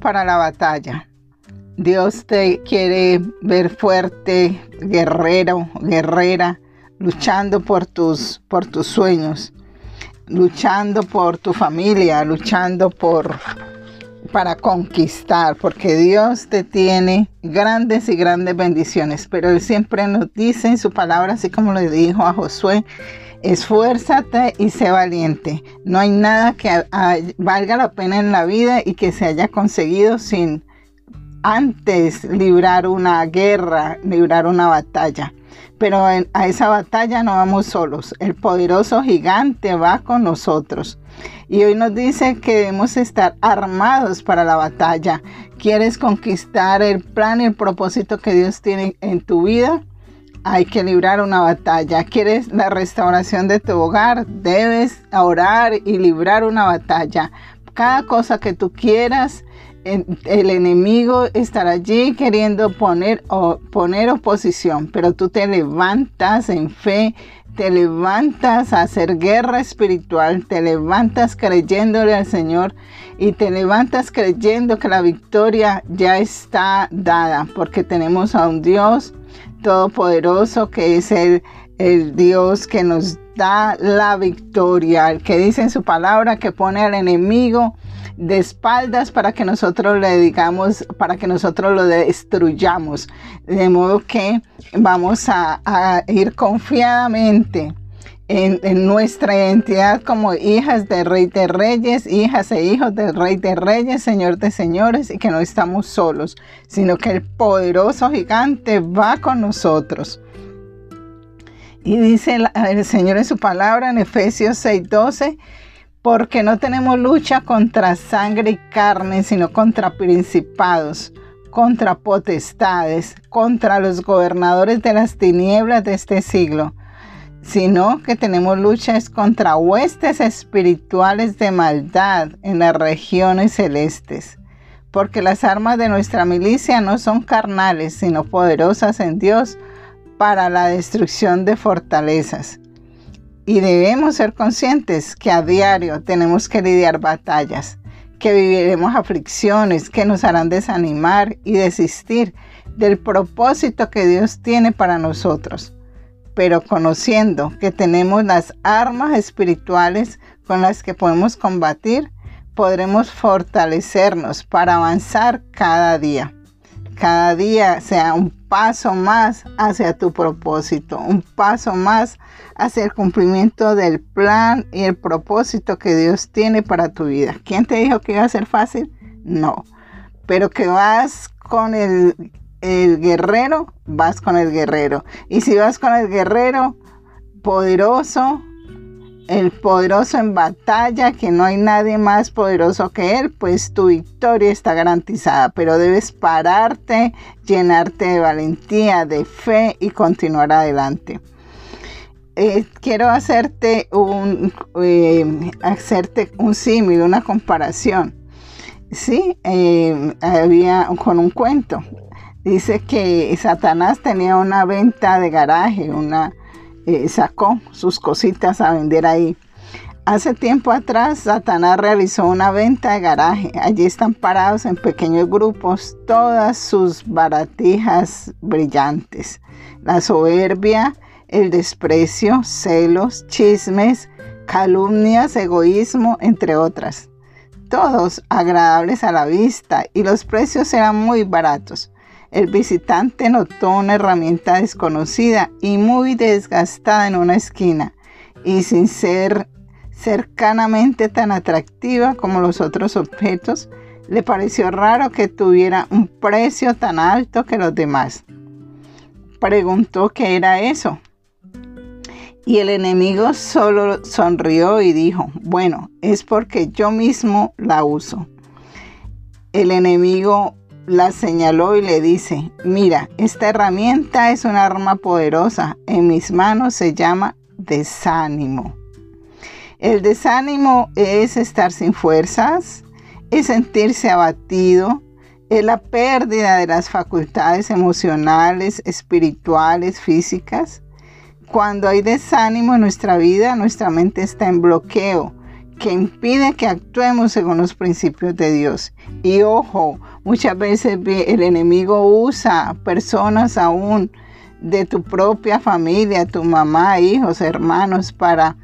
para la batalla. Dios te quiere ver fuerte, guerrero, guerrera, luchando por tus, por tus sueños, luchando por tu familia, luchando por para conquistar, porque Dios te tiene grandes y grandes bendiciones, pero Él siempre nos dice en su palabra, así como le dijo a Josué, esfuérzate y sé valiente. No hay nada que valga la pena en la vida y que se haya conseguido sin antes librar una guerra, librar una batalla. Pero a esa batalla no vamos solos. El poderoso gigante va con nosotros. Y hoy nos dice que debemos estar armados para la batalla. ¿Quieres conquistar el plan y el propósito que Dios tiene en tu vida? Hay que librar una batalla. ¿Quieres la restauración de tu hogar? Debes orar y librar una batalla. Cada cosa que tú quieras, el enemigo estará allí queriendo poner, o poner oposición, pero tú te levantas en fe, te levantas a hacer guerra espiritual, te levantas creyéndole al Señor y te levantas creyendo que la victoria ya está dada, porque tenemos a un Dios todopoderoso que es el, el Dios que nos da la victoria, que dice en su palabra que pone al enemigo de espaldas para que nosotros le digamos, para que nosotros lo destruyamos. De modo que vamos a, ir confiadamente en, nuestra identidad como hijas del Rey de Reyes, hijas e hijos del Rey de Reyes, Señor de Señores, y que no estamos solos, sino que el poderoso gigante va con nosotros. Y dice el, Señor en su palabra en Efesios 6:12, porque no tenemos lucha contra sangre y carne, sino contra principados, contra potestades, contra los gobernadores de las tinieblas de este siglo, sino que tenemos lucha es contra huestes espirituales de maldad en las regiones celestes. Porque las armas de nuestra milicia no son carnales, sino poderosas en Dios para la destrucción de fortalezas. Y debemos ser conscientes que a diario tenemos que lidiar batallas, que viviremos aflicciones que nos harán desanimar y desistir del propósito que Dios tiene para nosotros. Pero conociendo que tenemos las armas espirituales con las que podemos combatir, podremos fortalecernos para avanzar cada día cada día sea un paso más hacia tu propósito, un paso más hacia el cumplimiento del plan y el propósito que Dios tiene para tu vida. ¿Quién te dijo que iba a ser fácil? No, pero que vas con el, el guerrero, vas con el guerrero. Y si vas con el guerrero poderoso, el poderoso en batalla, que no hay nadie más poderoso que Él, pues tu victoria está garantizada. Pero debes pararte, llenarte de valentía, de fe y continuar adelante. Eh, quiero hacerte un, eh, hacerte un símil, una comparación. Sí, eh, había con un cuento. Dice que Satanás tenía una venta de garaje, una sacó sus cositas a vender ahí. Hace tiempo atrás, Satanás realizó una venta de garaje. Allí están parados en pequeños grupos todas sus baratijas brillantes. La soberbia, el desprecio, celos, chismes, calumnias, egoísmo, entre otras. Todos agradables a la vista y los precios eran muy baratos. El visitante notó una herramienta desconocida y muy desgastada en una esquina y sin ser cercanamente tan atractiva como los otros objetos, le pareció raro que tuviera un precio tan alto que los demás. Preguntó qué era eso. Y el enemigo solo sonrió y dijo, bueno, es porque yo mismo la uso. El enemigo la señaló y le dice, mira, esta herramienta es un arma poderosa, en mis manos se llama desánimo. El desánimo es estar sin fuerzas, es sentirse abatido, es la pérdida de las facultades emocionales, espirituales, físicas. Cuando hay desánimo en nuestra vida, nuestra mente está en bloqueo que impide que actuemos según los principios de Dios. Y ojo, muchas veces el enemigo usa personas aún de tu propia familia, tu mamá, hijos, hermanos, para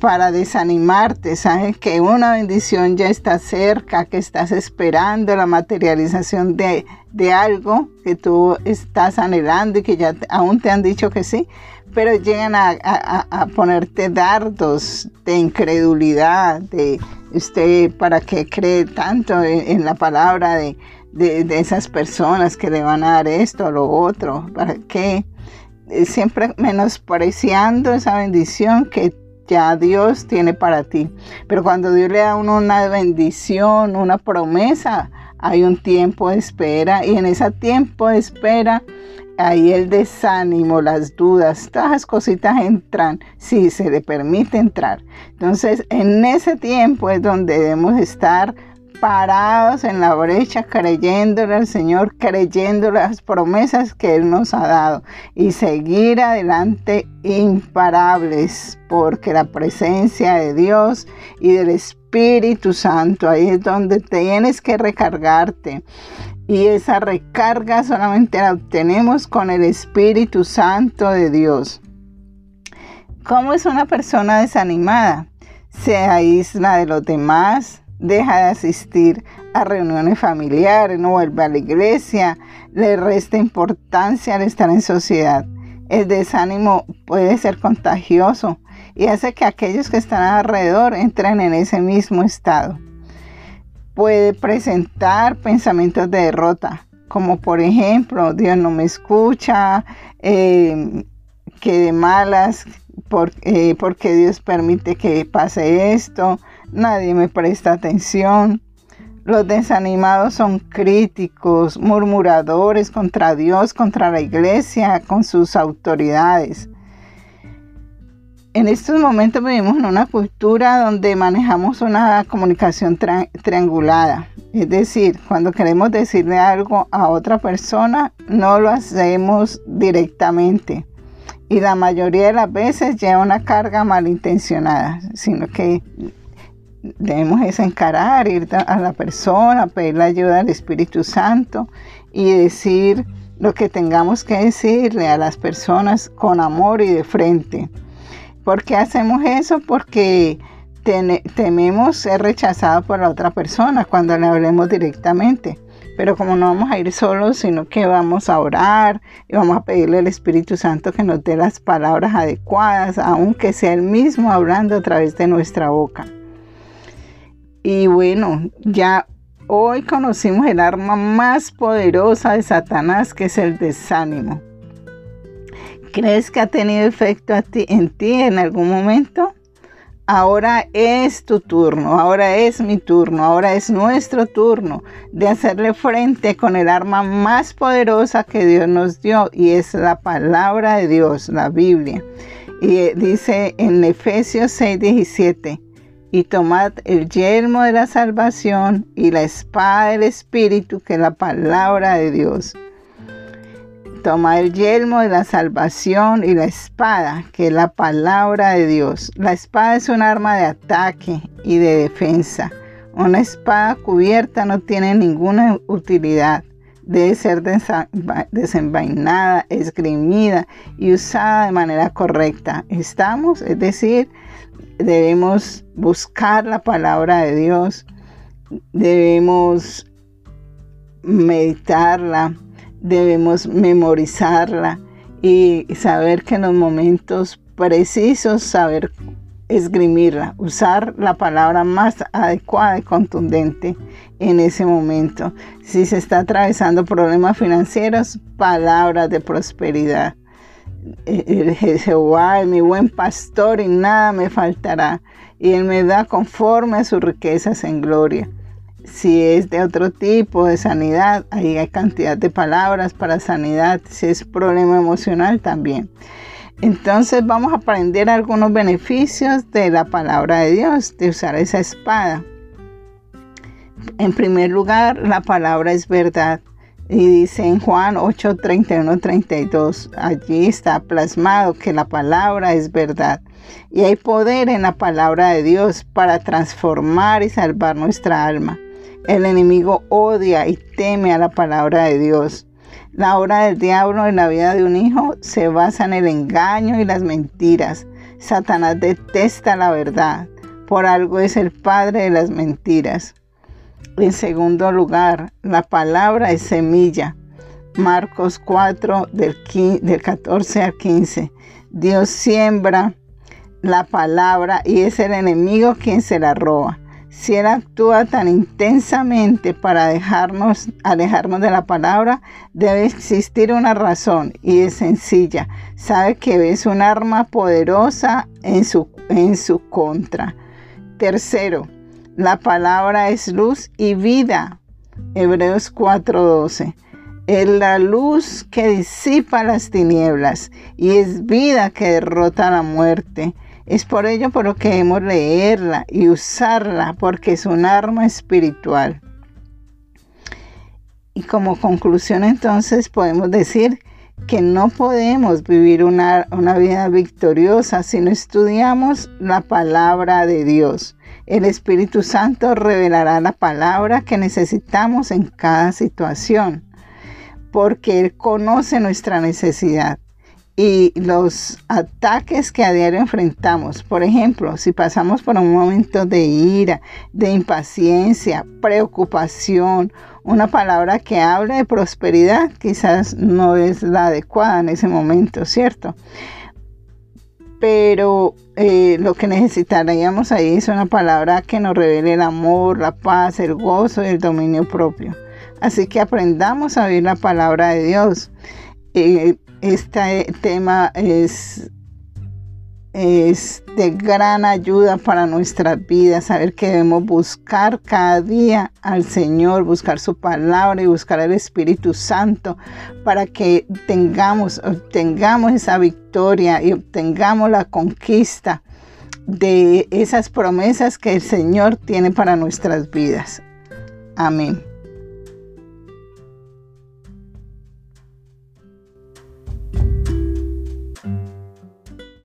para desanimarte, sabes que una bendición ya está cerca, que estás esperando la materialización de, algo que tú estás anhelando y que ya aún te han dicho que sí, pero llegan a, ponerte dardos de incredulidad, de usted para que cree tanto en, la palabra de, de, esas personas que le van a dar esto o lo otro, para qué. Eh, siempre menospreciando esa bendición que ya Dios tiene para ti. Pero cuando Dios le da uno una bendición, una promesa, hay un tiempo de espera y en ese tiempo de espera ahí el desánimo, las dudas, todas las cositas entran, si se le permite entrar. Entonces, en ese tiempo es donde debemos estar parados en la brecha, creyéndole al Señor, creyendo las promesas que Él nos ha dado y seguir adelante imparables, porque la presencia de Dios y del Espíritu Santo, ahí es donde tienes que recargarte. Y esa recarga solamente la obtenemos con el Espíritu Santo de Dios. ¿Cómo es una persona desanimada? Se aísla de los demás, deja de asistir a reuniones familiares, no vuelve a la iglesia, le resta importancia al estar en sociedad. El desánimo puede ser contagioso y hace que aquellos que están alrededor entren en ese mismo estado. Puede presentar pensamientos de derrota, como por ejemplo, Dios no me escucha, eh, que de malas, eh, porque Dios permite que pase esto, nadie me presta atención. Los desanimados son críticos, murmuradores contra Dios, contra la iglesia, con sus autoridades. En estos momentos vivimos en una cultura donde manejamos una comunicación triangulada. Es decir, cuando queremos decirle algo a otra persona, no lo hacemos directamente. Y la mayoría de las veces lleva una carga malintencionada, sino que debemos es encarar, ir a la persona, pedir la ayuda del Espíritu Santo y decir lo que tengamos que decirle a las personas con amor y de frente. ¿Por qué hacemos eso? Porque tememos ser rechazados por la otra persona cuando le hablemos directamente. Pero como no vamos a ir solos, sino que vamos a orar y vamos a pedirle al Espíritu Santo que nos dé las palabras adecuadas, aunque sea el mismo hablando a través de nuestra boca. Y bueno, ya hoy conocimos el arma más poderosa de Satanás, que es el desánimo. ¿Crees que ha tenido efecto en ti en algún momento? Ahora es tu turno, ahora es mi turno, ahora es nuestro turno de hacerle frente con el arma más poderosa que Dios nos dio y es la palabra de Dios, la Biblia. Y eh, dice en Efesios 6:17, y tomad el yelmo de la salvación y la espada del Espíritu, que es la palabra de Dios. Tomad el yelmo de la salvación y la espada, que es la palabra de Dios. La espada es un arma de ataque y de defensa. Una espada cubierta no tiene ninguna utilidad. Debe ser desenvainada, esgrimida y usada de manera correcta. ¿Estamos? Es decir, debemos buscar la palabra de Dios, debemos meditarla, debemos memorizarla y saber que en los momentos precisos saber esgrimirla, usar la palabra más adecuada y contundente en ese momento. Si se está atravesando problemas financieros, palabras de prosperidad Jehová es mi buen pastor y nada me faltará. Y Él me da conforme a sus riquezas en gloria. Si es de otro tipo de sanidad, ahí hay cantidad de palabras para sanidad. Si es problema emocional, también. Entonces vamos a aprender algunos beneficios de la palabra de Dios, de usar esa espada. En primer lugar, la palabra es verdad. Y dice en Juan 8, 31, 32, allí está plasmado que la palabra es verdad. Y hay poder en la palabra de Dios para transformar y salvar nuestra alma. El enemigo odia y teme a la palabra de Dios. La obra del diablo en la vida de un hijo se basa en el engaño y las mentiras. Satanás detesta la verdad. Por algo es el padre de las mentiras. En segundo lugar, la palabra es semilla. Marcos 4 del, 14 al 15. Dios siembra la palabra y es el enemigo quien se la roba. Si Él actúa tan intensamente para dejarnos, alejarnos de la palabra, debe existir una razón y es sencilla. Sabe que es un arma poderosa en su, en su contra. Tercero, la palabra es luz y vida. Hebreos 4:12. Es la luz que disipa las tinieblas y es vida que derrota la muerte. Es por ello por lo que debemos leerla y usarla porque es un arma espiritual. Y como conclusión entonces podemos decir que no podemos vivir una, una vida victoriosa si no estudiamos la palabra de Dios. El Espíritu Santo revelará la palabra que necesitamos en cada situación, porque Él conoce nuestra necesidad y los ataques que a diario enfrentamos. Por ejemplo, si pasamos por un momento de ira, de impaciencia, preocupación, una palabra que hable de prosperidad quizás no es la adecuada en ese momento, ¿cierto? pero eh, lo que necesitaríamos ahí es una palabra que nos revele el amor, la paz, el gozo y el dominio propio. Así que aprendamos a oír la palabra de Dios. Eh, este tema es es de gran ayuda para nuestras vidas, saber que debemos buscar cada día al Señor, buscar su palabra y buscar el Espíritu Santo para que tengamos, obtengamos esa victoria y obtengamos la conquista de esas promesas que el Señor tiene para nuestras vidas. Amén.